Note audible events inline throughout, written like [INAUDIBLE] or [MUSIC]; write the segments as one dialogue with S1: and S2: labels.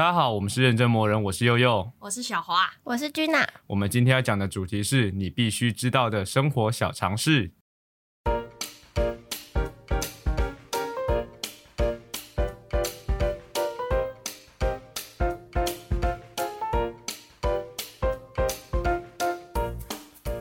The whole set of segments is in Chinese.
S1: 大家好，我们是认真魔人，我是悠悠，
S2: 我是小华，
S3: 我是君娜。
S1: 我们今天要讲的主题是你必须知道的生活小常识。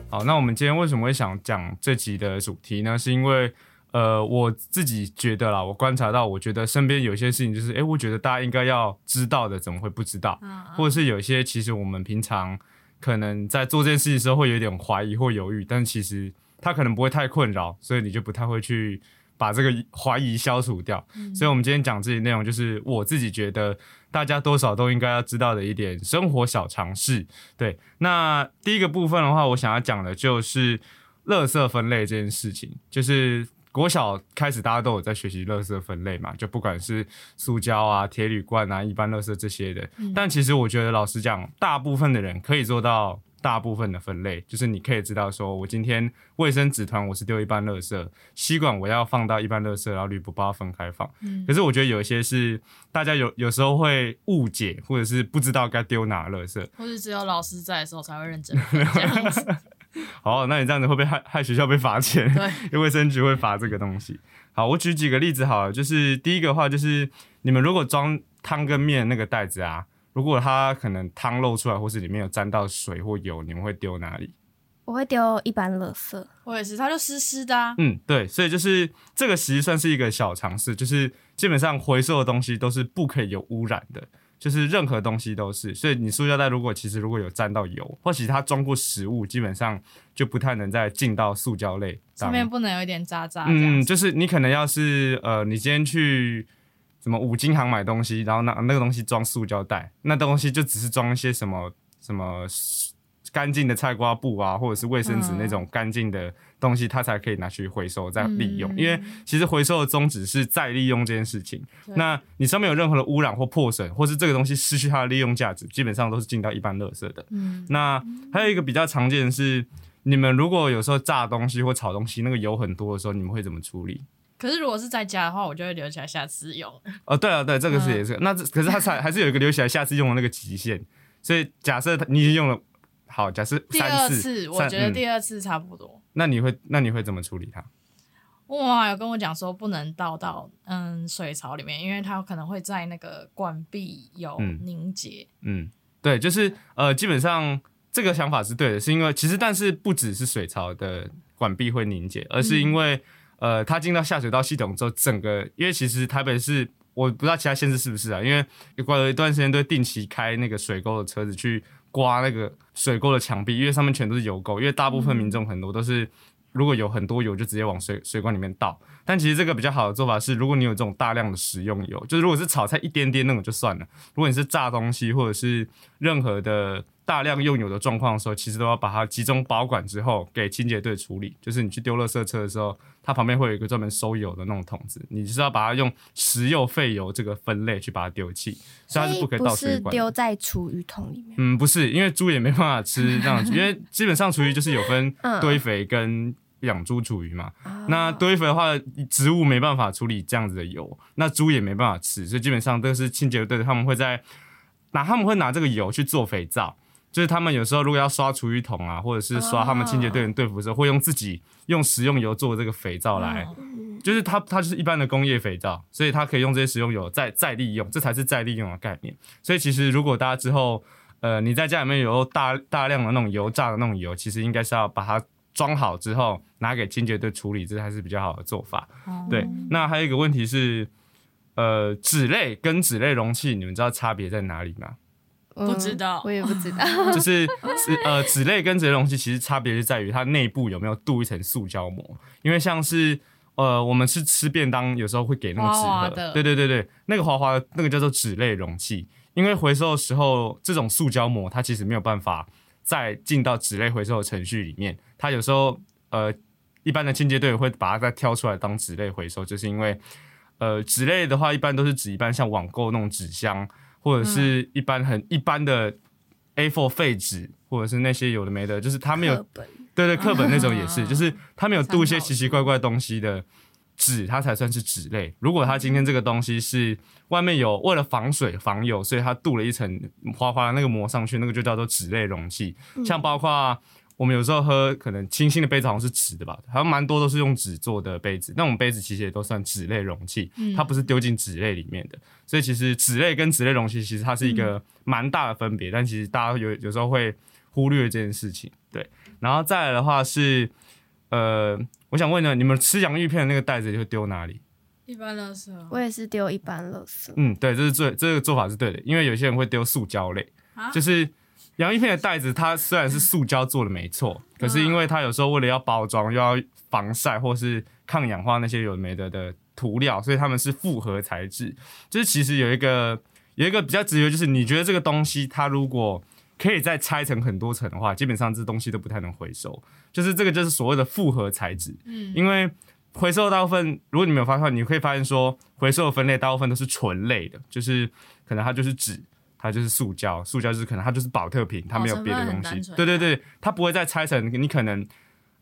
S1: 好，那我们今天为什么会想讲这集的主题呢？是因为呃，我自己觉得啦，我观察到，我觉得身边有些事情，就是哎，我觉得大家应该要知道的，怎么会不知道？或者是有一些其实我们平常可能在做这件事情的时候会有点怀疑或犹豫，但其实它可能不会太困扰，所以你就不太会去把这个怀疑消除掉。所以，我们今天讲这些内容，就是我自己觉得大家多少都应该要知道的一点生活小常识。对，那第一个部分的话，我想要讲的就是垃圾分类这件事情，就是。国小开始，大家都有在学习垃圾分类嘛，就不管是塑胶啊、铁铝罐啊、一般垃圾这些的。但其实我觉得，老实讲，大部分的人可以做到大部分的分类，就是你可以知道，说我今天卫生纸团我是丢一般垃圾，吸管我要放到一般垃圾，然后铝箔包分开放。可是我觉得有一些是大家有有时候会误解，或者是不知道该丢哪垃圾，
S2: 或是只有老师在的时候才会认真这样子。[LAUGHS] [LAUGHS]
S1: 好，那你这样子会不会害害学校被罚钱？
S2: 对，[LAUGHS]
S1: 因为卫生局会罚这个东西。好，我举几个例子好了，就是第一个话，就是你们如果装汤跟面那个袋子啊，如果它可能汤漏出来，或是里面有沾到水或油，你们会丢哪里？
S3: 我会丢一般垃圾。
S2: 我也是，它就湿湿的。
S1: 嗯，对，所以就是这个其实算是一个小尝试，就是基本上回收的东西都是不可以有污染的。就是任何东西都是，所以你塑胶袋如果其实如果有沾到油，或许它装过食物，基本上就不太能再进到塑胶类
S2: 上面，不能有一点渣渣。
S1: 嗯，就是你可能要是呃，你今天去什么五金行买东西，然后那那个东西装塑胶袋，那东西就只是装一些什么什么。干净的菜瓜布啊，或者是卫生纸那种干净的东西，它才可以拿去回收再利用。因为其实回收的宗旨是再利用这件事情。那你上面有任何的污染或破损，或是这个东西失去它的利用价值，基本上都是进到一般垃圾的。嗯那还有一个比较常见的是，你们如果有时候炸东西或炒东西，那个油很多的时候，你们会怎么处理？
S2: 可是如果是在家的话，我就会留起来下次用。
S1: 哦，对啊，对，这个是也是。那可是它才 [LAUGHS] 还是有一个留起来下次用的那个极限。所以假设你已经用了。好，假设
S2: 第二次，我觉得第二次差不多。
S1: 那你会那你会怎么处理它？
S2: 哇，有跟我讲说不能倒到嗯水槽里面，因为它可能会在那个管壁有凝结。
S1: 嗯，对，就是呃，基本上这个想法是对的，是因为其实但是不只是水槽的管壁会凝结，而是因为呃，它进到下水道系统之后，整个因为其实台北市我不知道其他县市是不是啊，因为过了一段时间都定期开那个水沟的车子去。刮那个水沟的墙壁，因为上面全都是油垢。因为大部分民众很多都是，如果有很多油，就直接往水水管里面倒。但其实这个比较好的做法是，如果你有这种大量的食用油，就是如果是炒菜一点点那种就算了。如果你是炸东西或者是任何的。大量用油的状况的时候，其实都要把它集中保管之后给清洁队处理。就是你去丢垃圾车的时候，它旁边会有一个专门收油的那种桶子，你就是要把它用食用废油这个分类去把它丢弃，
S3: 所
S1: 以它是不可以倒水管。
S3: 丢在厨余桶里面？
S1: 嗯，不是，因为猪也没办法吃这样子，因为基本上厨余就是有分 [LAUGHS] 堆肥跟养猪厨余嘛。那堆肥的话，植物没办法处理这样子的油，那猪也没办法吃，所以基本上都是清洁队他们会在拿他们会拿这个油去做肥皂。就是他们有时候如果要刷厨余桶啊，或者是刷他们清洁队员队服的时候，会用自己用食用油做这个肥皂来，就是它它就是一般的工业肥皂，所以它可以用这些食用油再再利用，这才是再利用的概念。所以其实如果大家之后呃你在家里面有大大量的那种油炸的那种油，其实应该是要把它装好之后拿给清洁队处理，这才是比较好的做法。对，那还有一个问题是，呃，纸类跟纸类容器，你们知道差别在哪里吗？
S2: 不知道，
S3: 我也不知道。[LAUGHS]
S1: 就是 [LAUGHS] 纸呃纸类跟纸类容器其实差别就在于它内部有没有镀一层塑胶膜。因为像是呃我们是吃便当，有时候会给那个纸盒，对对对对，那个滑滑的那个叫做纸类容器。因为回收的时候，这种塑胶膜它其实没有办法再进到纸类回收的程序里面。它有时候呃一般的清洁队会把它再挑出来当纸类回收，就是因为呃纸类的话一般都是指一般像网购那种纸箱。或者是一般很一般的 A4 废纸，或者是那些有的没的，就是他没有对对课本那种也是，[LAUGHS] 就是他没有镀一些奇奇怪怪东西的纸它才算是纸类。如果它今天这个东西是外面有为了防水防油，所以它镀了一层花花的那个膜上去，那个就叫做纸类容器。像包括我们有时候喝可能清新的杯子好像是纸的吧，好像蛮多都是用纸做的杯子，那我们杯子其实也都算纸类容器，它不是丢进纸类里面的。所以其实纸类跟纸类容器其实它是一个蛮大的分别，但其实大家有有时候会忽略这件事情。对，然后再来的话是呃。我想问呢，你们吃洋芋片的那个袋子会丢哪里？
S2: 一般垃圾。
S3: 我也是丢一般垃圾。
S1: 嗯，对，这是最这个做法是对的，因为有些人会丢塑胶类，就是洋芋片的袋子，它虽然是塑胶做的没错，可是因为它有时候为了要包装，又要防晒或是抗氧化那些有没的的涂料，所以他们是复合材质。就是其实有一个有一个比较直觉，就是你觉得这个东西它如果可以再拆成很多层的话，基本上这东西都不太能回收。就是这个，就是所谓的复合材质。嗯，因为回收大部分，如果你没有发现，你可以发现说，回收的分类大部分都是纯类的，就是可能它就是纸，它就是塑胶，塑胶就是可能它就是保特瓶，它没有别的东西。对对对，它不会再拆成你可能。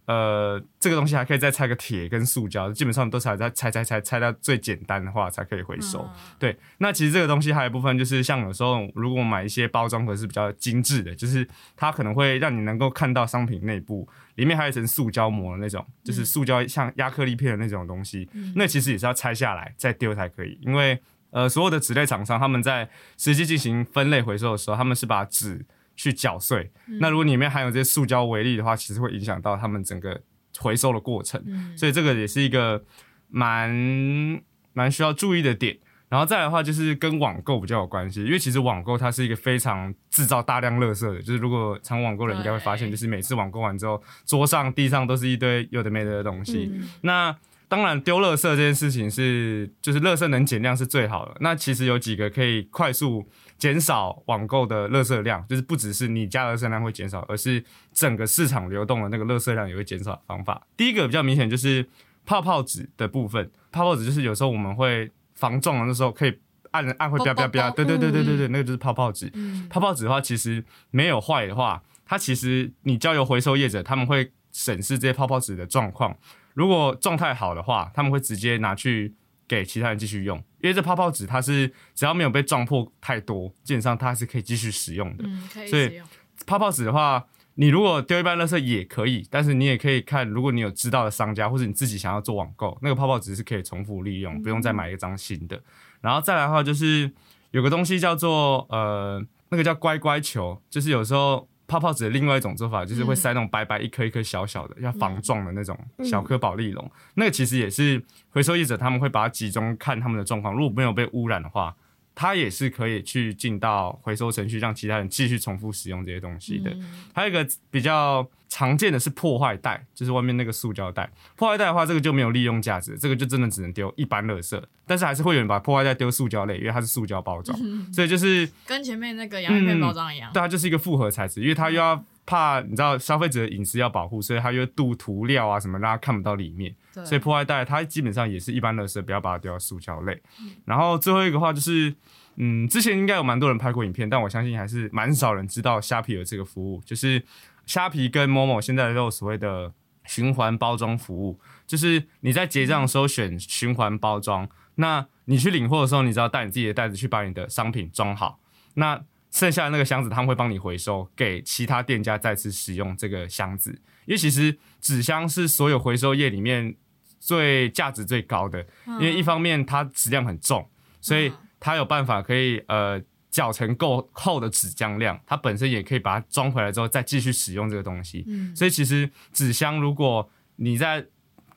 S1: 呃，这个东西还可以再拆个铁跟塑胶，基本上都是在拆拆拆拆到最简单的话才可以回收。对，那其实这个东西还有一部分就是像有时候如果买一些包装盒是比较精致的，就是它可能会让你能够看到商品内部里面还有一层塑胶膜的那种，就是塑胶像亚克力片的那种东西，那其实也是要拆下来再丢才可以。因为呃，所有的纸类厂商他们在实际进行分类回收的时候，他们是把纸。去搅碎，那如果里面含有这些塑胶微粒的话，其实会影响到他们整个回收的过程，所以这个也是一个蛮蛮需要注意的点。然后再来的话，就是跟网购比较有关系，因为其实网购它是一个非常制造大量垃圾的，就是如果常网购人应该会发现，就是每次网购完之后，桌上、地上都是一堆有的没的的东西。那当然丢垃圾这件事情是，就是垃圾能减量是最好的。那其实有几个可以快速。减少网购的垃圾量，就是不只是你家的垃圾量会减少，而是整个市场流动的那个垃圾量也会减少的方法。第一个比较明显就是泡泡纸的部分，泡泡纸就是有时候我们会防撞的时候可以按按会啪啪啪，对对对对对对，那个就是泡泡纸。泡泡纸的话，其实没有坏的话，它其实你交由回收业者，他们会审视这些泡泡纸的状况，如果状态好的话，他们会直接拿去。给其他人继续用，因为这泡泡纸它是只要没有被撞破太多，基本上它是可以继续使用的。
S2: 嗯，可以
S1: 所以泡泡纸的话，你如果丢一般垃圾也可以，但是你也可以看，如果你有知道的商家或者你自己想要做网购，那个泡泡纸是可以重复利用，不用再买一张新的。然后再来的话，就是有个东西叫做呃，那个叫乖乖球，就是有时候。泡泡纸的另外一种做法就是会塞那种白白一颗一颗小小的，要防撞的那种小颗保利龙。那个其实也是回收业者他们会把它集中看他们的状况，如果没有被污染的话。它也是可以去进到回收程序，让其他人继续重复使用这些东西的。还有一个比较常见的是破坏袋，就是外面那个塑胶袋。破坏袋的话，这个就没有利用价值，这个就真的只能丢一般垃圾。但是还是会有人把破坏袋丢塑胶类，因为它是塑胶包装，所以就是
S2: 跟前面那个洋芋片包装一样。
S1: 对，它就是一个复合材质，因为它又要。怕你知道消费者的隐私要保护，所以它又镀涂料啊什么，让它看不到里面。所以破坏袋它基本上也是一般垃圾，不要把它丢到塑胶类。然后最后一个话就是，嗯，之前应该有蛮多人拍过影片，但我相信还是蛮少人知道虾皮有这个服务。就是虾皮跟某某现在都有所谓的循环包装服务，就是你在结账的时候选循环包装，那你去领货的时候，你只要带你自己的袋子去把你的商品装好，那。剩下的那个箱子，他们会帮你回收，给其他店家再次使用这个箱子。因为其实纸箱是所有回收业里面最价值最高的，因为一方面它质量很重，所以它有办法可以呃搅成够厚的纸浆量，它本身也可以把它装回来之后再继续使用这个东西。所以其实纸箱，如果你在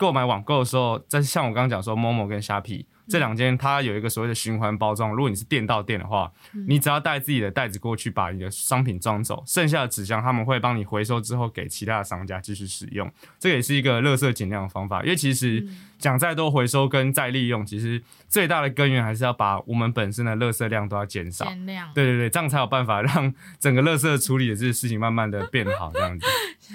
S1: 购买网购的时候，在像我刚刚讲说，，Momo 跟虾皮。这两间它有一个所谓的循环包装，如果你是店到店的话，你只要带自己的袋子过去，把你的商品装走，剩下的纸箱他们会帮你回收之后给其他的商家继续使用。这也是一个垃圾减量的方法，因为其实讲再多回收跟再利用，其实最大的根源还是要把我们本身的垃圾量都要减少。
S2: 减量。
S1: 对对对，这样才有办法让整个垃圾处理的这个事情慢慢的变好，这样子。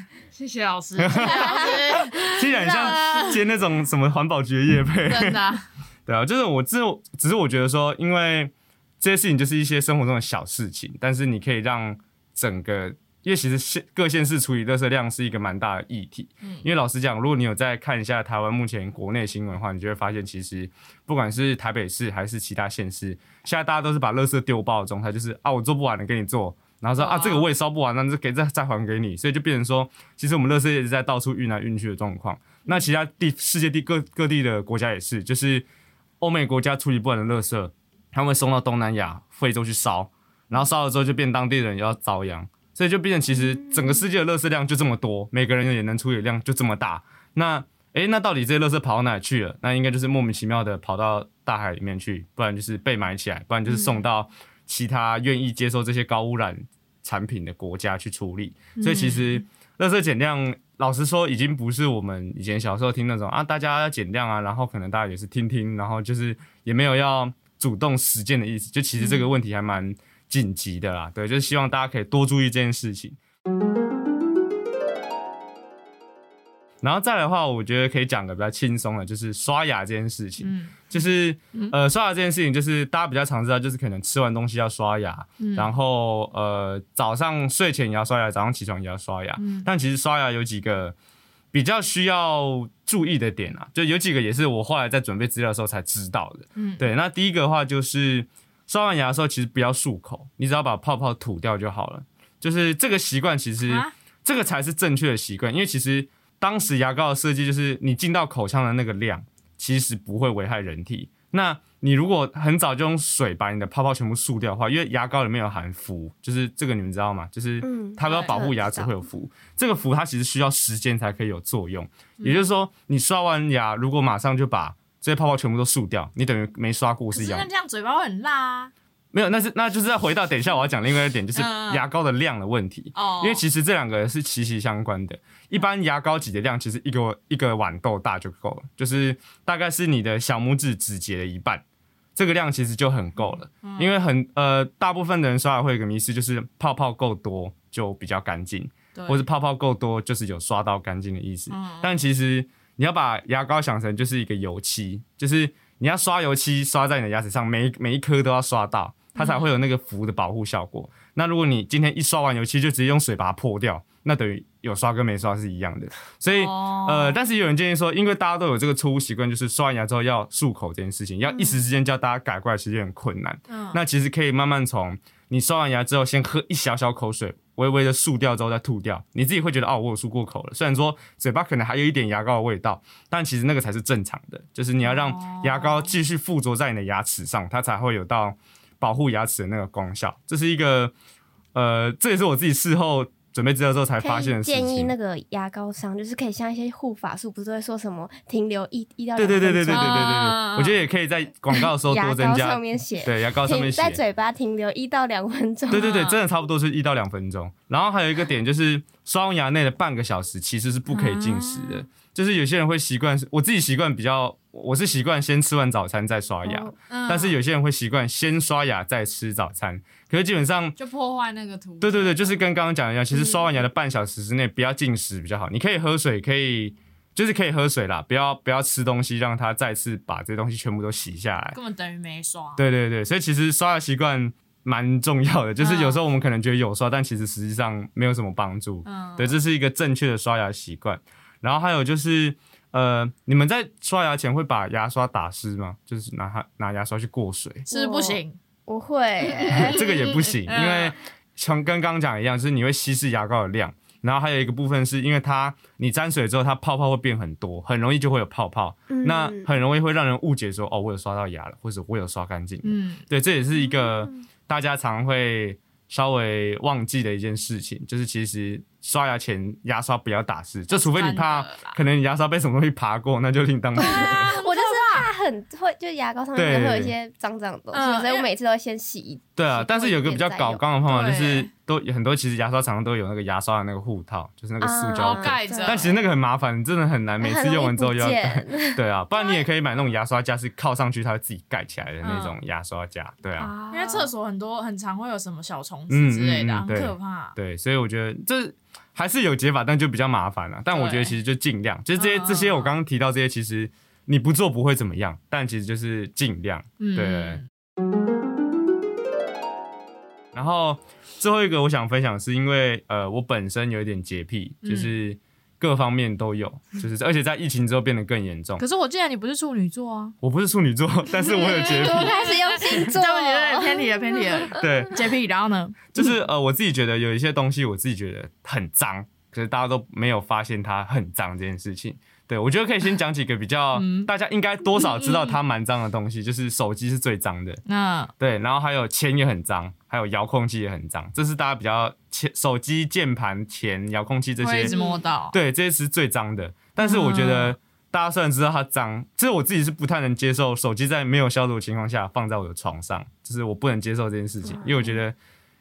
S1: [LAUGHS]
S2: 谢谢老师，[LAUGHS] 谢谢老师。
S1: 听起来像 [LAUGHS] 接那种什么环保局的业配，
S2: 真的。
S1: 对啊，就是我只只是我觉得说，因为这些事情就是一些生活中的小事情，但是你可以让整个因为其实县各县市处理垃圾量是一个蛮大的议题。嗯，因为老实讲，如果你有再看一下台湾目前国内新闻的话，你就会发现，其实不管是台北市还是其他县市，现在大家都是把垃圾丢包的状态，就是啊，我做不完了给你做，然后说啊，这个我也烧不完，那就给再再还给你，所以就变成说，其实我们乐色一直在到处运来运去的状况。那其他地世界地各各地的国家也是，就是欧美国家处理不完的乐色，他们会送到东南亚、非洲去烧，然后烧了之后就变当地人要遭殃。所以就变成，其实整个世界的乐色量就这么多，每个人也能处理量就这么大。那，诶，那到底这些垃圾跑到哪去了？那应该就是莫名其妙的跑到大海里面去，不然就是被埋起来，不然就是送到其他愿意接受这些高污染产品的国家去处理。所以其实垃圾减量，老实说，已经不是我们以前小时候听那种啊，大家要减量啊，然后可能大家也是听听，然后就是也没有要主动实践的意思。就其实这个问题还蛮。紧急的啦，对，就是希望大家可以多注意这件事情。然后再来的话，我觉得可以讲个比较轻松的，就是刷牙这件事情。嗯，就是呃，刷牙这件事情，就是大家比较常知道，就是可能吃完东西要刷牙，然后呃，早上睡前也要刷牙，早上起床也要刷牙。但其实刷牙有几个比较需要注意的点啊，就有几个也是我后来在准备资料的时候才知道的。嗯，对，那第一个的话就是。刷完牙的时候，其实不要漱口，你只要把泡泡吐掉就好了。就是这个习惯，其实这个才是正确的习惯。因为其实当时牙膏的设计就是，你进到口腔的那个量，其实不会危害人体。那你如果很早就用水把你的泡泡全部漱掉的话，因为牙膏里面有含氟，就是这个你们知道吗？就是它要保护牙齿会有氟，这个氟它其实需要时间才可以有作用。也就是说，你刷完牙如果马上就把这些泡泡全部都漱掉，你等于没刷过是一样。
S2: 那这样嘴巴会很辣啊？
S1: 没有，那是那就是要回到等一下我要讲另外一点，就是牙膏的量的问题。哦。因为其实这两个是息息相关的。一般牙膏挤的量其实一个一个豌豆大就够了，就是大概是你的小拇指指节的一半，这个量其实就很够了。因为很呃，大部分的人刷牙会有个迷思，就是泡泡够多就比较干净，或者泡泡够多就是有刷到干净的意思。嗯。但其实。你要把牙膏想成就是一个油漆，就是你要刷油漆刷在你的牙齿上，每每一颗都要刷到，它才会有那个氟的保护效果。那如果你今天一刷完油漆就直接用水把它破掉，那等于有刷跟没刷是一样的。所以呃，但是有人建议说，因为大家都有这个错误习惯，就是刷完牙之后要漱口这件事情，要一时之间叫大家改过来其实很困难。那其实可以慢慢从你刷完牙之后先喝一小小口水。微微的漱掉之后再吐掉，你自己会觉得哦，我有漱过口了。虽然说嘴巴可能还有一点牙膏的味道，但其实那个才是正常的。就是你要让牙膏继续附着在你的牙齿上，它才会有到保护牙齿的那个功效。这是一个，呃，这也是我自己事后。准备资料之后才发现的事
S3: 情。建议那个牙膏商就是可以像一些护发素，不是会说什么停留一一到两分钟。对
S1: 对对对对对对对，我觉得也可以在广告的时候多增加。
S3: 上面写
S1: 对牙膏上面写
S3: 在嘴巴停留一到两分钟。
S1: 对对对，真的差不多是一到两分钟。然后还有一个点就是刷牙内的半个小时其实是不可以进食的。就是有些人会习惯，我自己习惯比较，我是习惯先吃完早餐再刷牙。但是有些人会习惯先刷牙再吃早餐。可是基本上
S2: 就破坏那个图。
S1: 对对对，就是跟刚刚讲的一样，其实刷完牙的半小时之内不要进食比较好。你可以喝水，可以就是可以喝水啦，不要不要吃东西，让它再次把这些东西全部都洗下来。
S2: 根本等于没刷。
S1: 对对对，所以其实刷牙习惯蛮重要的。就是有时候我们可能觉得有刷，但其实实际上没有什么帮助。嗯。对，这是一个正确的刷牙习惯。然后还有就是，呃，你们在刷牙前会把牙刷打湿吗？就是拿它拿牙刷去过水？
S2: 是不行。
S3: 不会，[LAUGHS]
S1: 这个也不行，因为像跟刚刚讲一样，就是你会稀释牙膏的量，然后还有一个部分是因为它你沾水之后，它泡泡会变很多，很容易就会有泡泡，那很容易会让人误解说哦，我有刷到牙了，或者我有刷干净。嗯，对，这也是一个大家常会稍微忘记的一件事情，就是其实刷牙前牙刷不要打湿，就除非你怕可能你牙刷被什么东西爬过，那就另当别论。
S3: 很会，就牙膏上面会有一些脏脏的东西，所以我每次都会先洗。
S1: 对啊，但是有个比较搞刚的方法，就是都很多其实牙刷厂都有那个牙刷的那个护套，就是那个塑胶
S2: 盖着。
S1: 但其实那个很麻烦，真的很难，每次用完之后要盖。[LAUGHS] 对啊，不然你也可以买那种牙刷架，是靠上去它会自己盖起来的那种牙刷架。对啊，
S2: 因为厕所很多很常会有什么小虫子之类的，很可怕。
S1: 对，所以我觉得这还是有解法，但就比较麻烦了。但我觉得其实就尽量，就是这些这些我刚刚提到这些，其实。你不做不会怎么样，但其实就是尽量。对。然后最后一个我想分享是因为呃我本身有一点洁癖，就是各方面都有，就是而且在疫情之后变得更严重。
S2: 可是我记得你不是处女座啊，
S1: 我不是处女座，[LAUGHS] 但是我有洁癖。[LAUGHS]
S3: 开始用星座，
S2: 对不起，偏题了，偏题了。[LAUGHS]
S1: 对，
S2: 洁癖。然后呢，
S1: 就是呃我自己觉得有一些东西我自己觉得很脏，可是大家都没有发现它很脏这件事情。对，我觉得可以先讲几个比较大家应该多少知道它蛮脏的东西，就是手机是最脏的。那对，然后还有钱也很脏，还有遥控器也很脏，这是大家比较钱手机键盘、钱、遥控器这些
S2: 一直摸到。
S1: 对，这些是最脏的。但是我觉得大家虽然知道它脏，其实我自己是不太能接受手机在没有消毒的情况下放在我的床上，就是我不能接受这件事情，因为我觉得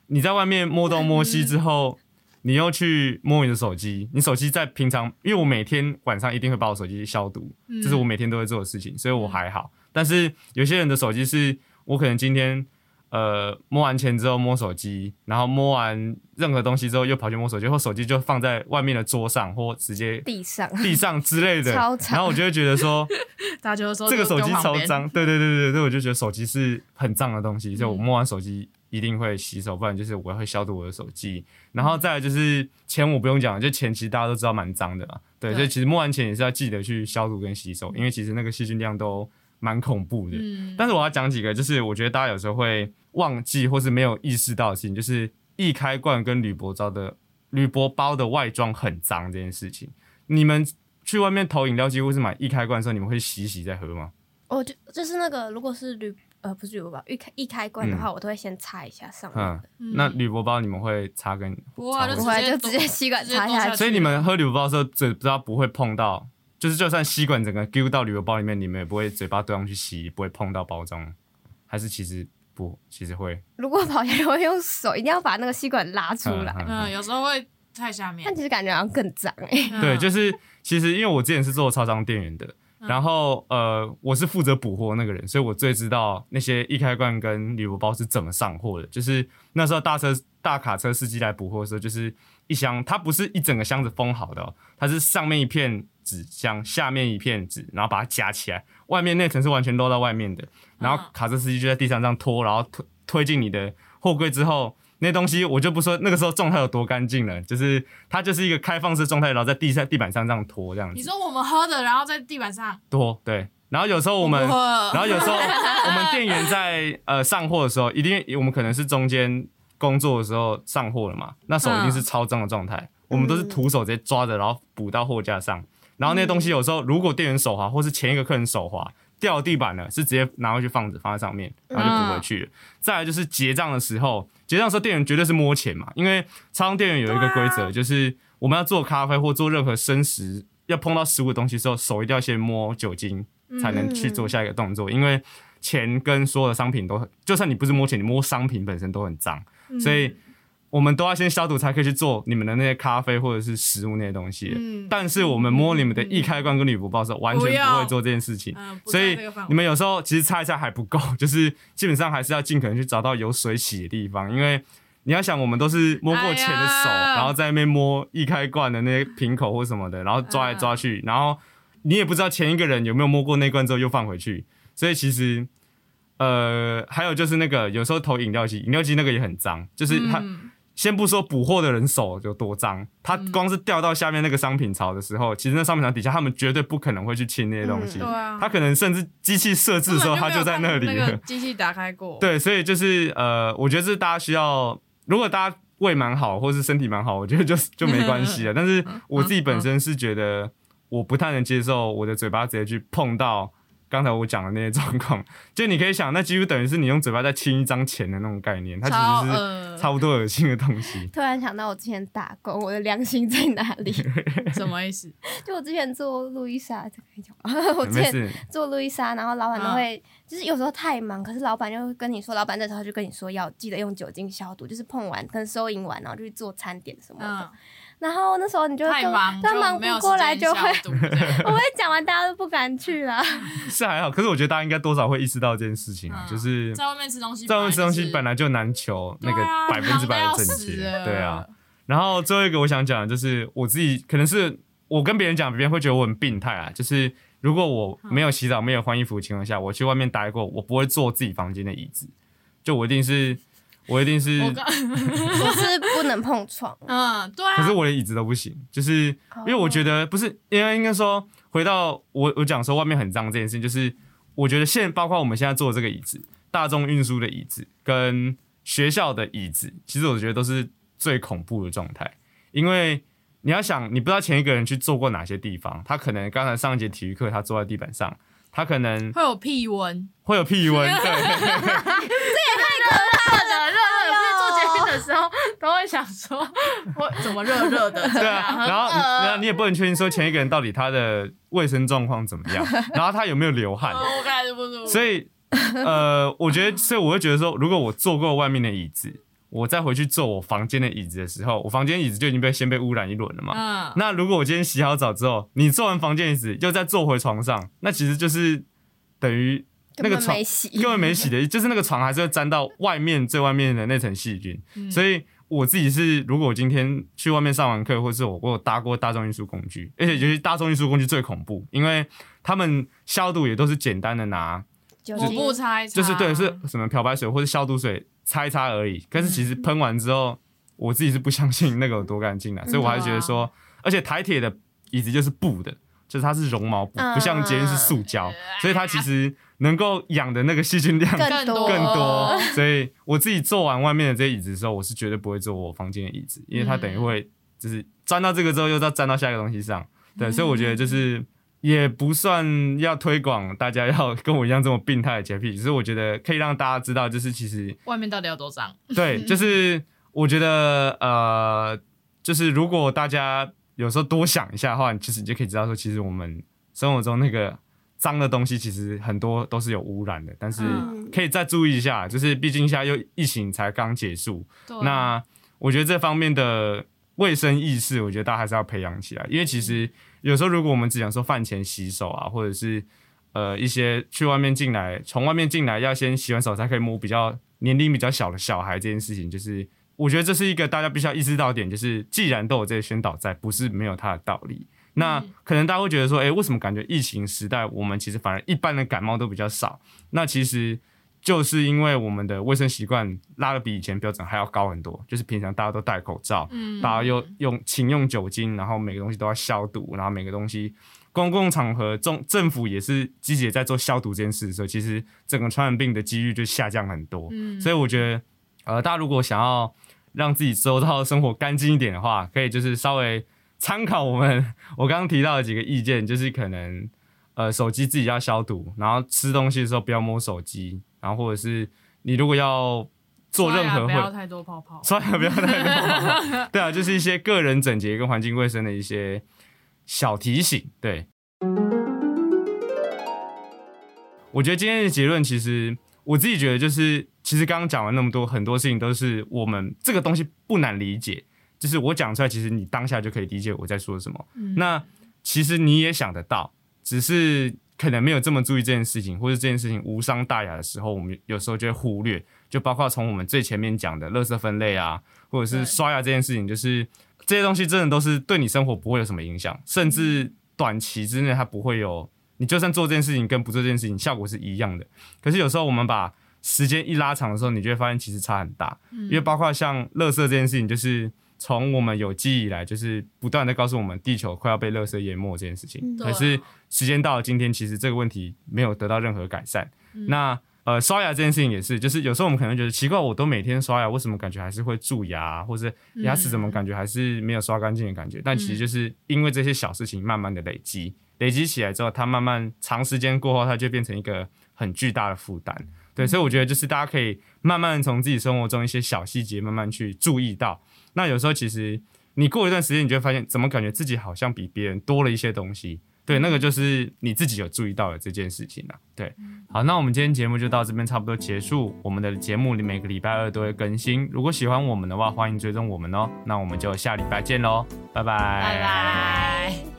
S1: 你在外面摸东摸西之后。你又去摸你的手机，你手机在平常，因为我每天晚上一定会把我手机消毒，这是我每天都会做的事情，所以我还好。但是有些人的手机是我可能今天呃摸完钱之后摸手机，然后摸完任何东西之后又跑去摸手机，或手机就放在外面的桌上或直接
S3: 地上。
S1: 地上之类的，然后我就会觉得说，[LAUGHS]
S2: 大家就说
S1: 这个手机超脏，对对对对对，我就觉得手机是很脏的东西，就我摸完手机。一定会洗手，不然就是我会消毒我的手机。然后再来就是钱，我不用讲，就钱其实大家都知道蛮脏的嘛。对，所以其实摸完钱也是要记得去消毒跟洗手，因为其实那个细菌量都蛮恐怖的。嗯。但是我要讲几个，就是我觉得大家有时候会忘记或是没有意识到的事情，就是易开罐跟铝箔包的铝箔包的外装很脏这件事情。你们去外面投饮料几乎是买易开罐的时候，你们会洗洗再喝吗？
S3: 哦，就就是那个，如果是铝。呃，不是铝箔包，一开一开关的话，我都会先擦一下上面的。
S1: 那铝箔包你们会擦跟
S2: 不会，
S3: 就直接吸管擦下去。
S1: 所以你们喝铝箔包的时候，嘴不知道不会碰到，就是就算吸管整个丢到铝箔包里面，你们也不会嘴巴对上去吸，不会碰到包装，还是其实不，其实会。
S3: 如果跑下去会用手，一定要把那个吸管拉出来。
S2: 嗯，有时候会太下面。
S3: 但其实感觉好像更脏哎。
S1: 对，就是其实因为我之前是做超商店员的。然后呃，我是负责补货那个人，所以我最知道那些易开罐跟铝箔包是怎么上货的。就是那时候大车大卡车司机来补货的时候，就是一箱，它不是一整个箱子封好的，哦它是上面一片纸箱，下面一片纸，然后把它夹起来，外面那层是完全露到外面的。然后卡车司机就在地上这样拖，然后推推进你的货柜之后。那东西我就不说那个时候状态有多干净了，就是它就是一个开放式状态，然后在地上地板上这样拖这样子。
S2: 你说我们喝的，然后在地板上
S1: 拖，对。然后有时候我们，然后有时候我们店员在呃上货的时候，一定我们可能是中间工作的时候上货了嘛，那手一定是超脏的状态，我们都是徒手直接抓着，然后补到货架上。然后那些东西有时候如果店员手滑，或是前一个客人手滑。掉地板了，是直接拿回去放着，放在上面，然后就补回去了。再来就是结账的时候，结账时候店员绝对是摸钱嘛，因为超商店员有一个规则，就是我们要做咖啡或做任何生食，要碰到食物的东西时候，手一定要先摸酒精，才能去做下一个动作。因为钱跟所有的商品都很，就算你不是摸钱，你摸商品本身都很脏，所以。我们都要先消毒，才可以去做你们的那些咖啡或者是食物那些东西。嗯，但是我们摸你们的易开罐跟铝箔包的时候，完全不会做这件事情。所以你们有时候其实擦一下还不够，[LAUGHS] 就是基本上还是要尽可能去找到有水洗的地方，因为你要想，我们都是摸过钱的手，然后在那边摸易开罐的那些瓶口或什么的，然后抓来抓去，然后你也不知道前一个人有没有摸过那罐之后又放回去，所以其实呃，还有就是那个有时候投饮料机，饮料机那个也很脏，就是它。先不说补货的人手有多脏，他光是掉到下面那个商品槽的时候，其实那商品槽底下他们绝对不可能会去清那些东西。
S2: 对啊，
S1: 他可能甚至机器设置的时候，他就在那里。
S2: 了机器打开过。
S1: 对，所以就是呃，我觉得是大家需要，如果大家胃蛮好，或是身体蛮好，我觉得就 [LAUGHS] 就没关系了。但是我自己本身是觉得，我不太能接受我的嘴巴直接去碰到。刚才我讲的那些状况，[LAUGHS] 就你可以想，那几乎等于是你用嘴巴在亲一张钱的那种概念，它其实是差不多恶心的东西。[LAUGHS]
S3: 突然想到我之前打工，我的良心在哪里？[LAUGHS]
S2: 什么意思？
S3: 就我之前做路易莎？我之前做路易莎，然后老板都会，就是有时候太忙，可是老板就跟你说，老板这时候就跟你说要记得用酒精消毒，就是碰完跟收银完，然后就去做餐点什么的。然后那时候你就
S2: 太忙，
S3: 他忙不过来就会，[LAUGHS] 我会讲完大家都不敢去了。[LAUGHS]
S1: 是还好，可是我觉得大家应该多少会意识到这件事情，就是
S2: 在外面吃东西，
S1: 在外面吃东西本来就难求那个百分之百的正确，对啊。然后最后一个我想讲的就是我自己，可能是我跟别人讲，别人会觉得我很病态啊。就是如果我没有洗澡、没有换衣服的情况下，我去外面待过，我不会坐自己房间的椅子，就我一定是。我一定是，我 [LAUGHS]
S3: 是不能碰床。
S2: 嗯，对啊。
S1: 可是我连椅子都不行，就是因为我觉得不是，因为应该说回到我我讲说外面很脏这件事情，就是我觉得现包括我们现在坐这个椅子，大众运输的椅子跟学校的椅子，其实我觉得都是最恐怖的状态，因为。你要想，你不知道前一个人去坐过哪些地方，他可能刚才上一节体育课，他坐在地板上，他可能
S2: 会有屁温，
S1: 会有屁温，对，[LAUGHS] 这也
S2: 太可怕了，热热的。不是坐捷运的时候都会想说，我怎么热热的？
S1: 对啊，然后然后你也不能确定说前一个人到底他的卫生状况怎么样，[LAUGHS] 然后他有没有流汗，
S2: 我感觉不舒服。
S1: 所以呃，我觉得，所以我会觉得说，如果我坐过外面的椅子。我再回去坐我房间的椅子的时候，我房间椅子就已经被先被污染一轮了嘛。嗯。那如果我今天洗好澡之后，你坐完房间椅子又再坐回床上，那其实就是等于那个床根本没洗的，就是那个床还是会沾到外面最外面的那层细菌。所以我自己是，如果我今天去外面上完课，或者是我我有搭过大众运输工具，而且尤其大众运输工具最恐怖，因为他们消毒也都是简单的拿
S2: 抹布擦，
S1: 就是对，是什么漂白水或者消毒水。擦一擦而已，可是其实喷完之后，我自己是不相信那个有多干净的，所以我还是觉得说，而且台铁的椅子就是布的，就是它是绒毛布，不像捷运是塑胶，所以它其实能够养的那个细菌量
S2: 更多
S1: 更多。[LAUGHS] 所以我自己坐完外面的这些椅子的时候，我是绝对不会坐我房间的椅子，因为它等于会就是粘到这个之后，又再粘到下一个东西上。对，所以我觉得就是。也不算要推广大家要跟我一样这么病态的洁癖，只是我觉得可以让大家知道，就是其实
S2: 外面到底要多脏。
S1: 对，就是我觉得呃，就是如果大家有时候多想一下的话，其实你就可以知道说，其实我们生活中那个脏的东西，其实很多都是有污染的。但是可以再注意一下，就是毕竟现在又疫情才刚结束，那我觉得这方面的卫生意识，我觉得大家还是要培养起来，因为其实。有时候，如果我们只想说饭前洗手啊，或者是呃一些去外面进来，从外面进来要先洗完手才可以摸比较年龄比较小的小孩这件事情，就是我觉得这是一个大家必须要意识到点，就是既然都有这些宣导在，不是没有它的道理。那可能大家会觉得说，哎，为什么感觉疫情时代我们其实反而一般的感冒都比较少？那其实。就是因为我们的卫生习惯拉的比以前标准还要高很多，就是平常大家都戴口罩，嗯，大家又用勤用酒精，然后每个东西都要消毒，然后每个东西公共场合政政府也是积极在做消毒这件事的时候，其实整个传染病的几率就下降很多。嗯，所以我觉得，呃，大家如果想要让自己周遭的生活干净一点的话，可以就是稍微参考我们 [LAUGHS] 我刚刚提到的几个意见，就是可能呃手机自己要消毒，然后吃东西的时候不要摸手机。然后或者是你如果要做任何，
S2: 不要太多泡泡，[LAUGHS]
S1: 刷牙不要太多泡泡。对啊，就是一些个人整洁跟环境卫生的一些小提醒。对，我觉得今天的结论其实我自己觉得就是，其实刚刚讲完那么多，很多事情都是我们这个东西不难理解，就是我讲出来，其实你当下就可以理解我在说什么。那其实你也想得到，只是。可能没有这么注意这件事情，或者这件事情无伤大雅的时候，我们有时候就会忽略。就包括从我们最前面讲的垃圾分类啊，或者是刷牙这件事情，就是这些东西真的都是对你生活不会有什么影响，甚至短期之内它不会有。你就算做这件事情跟不做这件事情效果是一样的。可是有时候我们把时间一拉长的时候，你就会发现其实差很大。因为包括像垃圾这件事情，就是。从我们有记忆以来，就是不断的告诉我们地球快要被垃圾淹没这件事情。可是时间到了今天，其实这个问题没有得到任何改善。那呃，刷牙这件事情也是，就是有时候我们可能觉得奇怪，我都每天刷牙，为什么感觉还是会蛀牙，或者牙齿怎么感觉还是没有刷干净的感觉？但其实就是因为这些小事情慢慢的累积，累积起来之后，它慢慢长时间过后，它就变成一个很巨大的负担。对，所以我觉得就是大家可以慢慢从自己生活中一些小细节慢慢去注意到。那有时候其实你过一段时间，你就会发现，怎么感觉自己好像比别人多了一些东西？对，那个就是你自己有注意到的这件事情了。对，好，那我们今天节目就到这边差不多结束。我们的节目每个礼拜二都会更新，如果喜欢我们的话，欢迎追踪我们哦。那我们就下礼拜见喽，拜拜，
S2: 拜拜。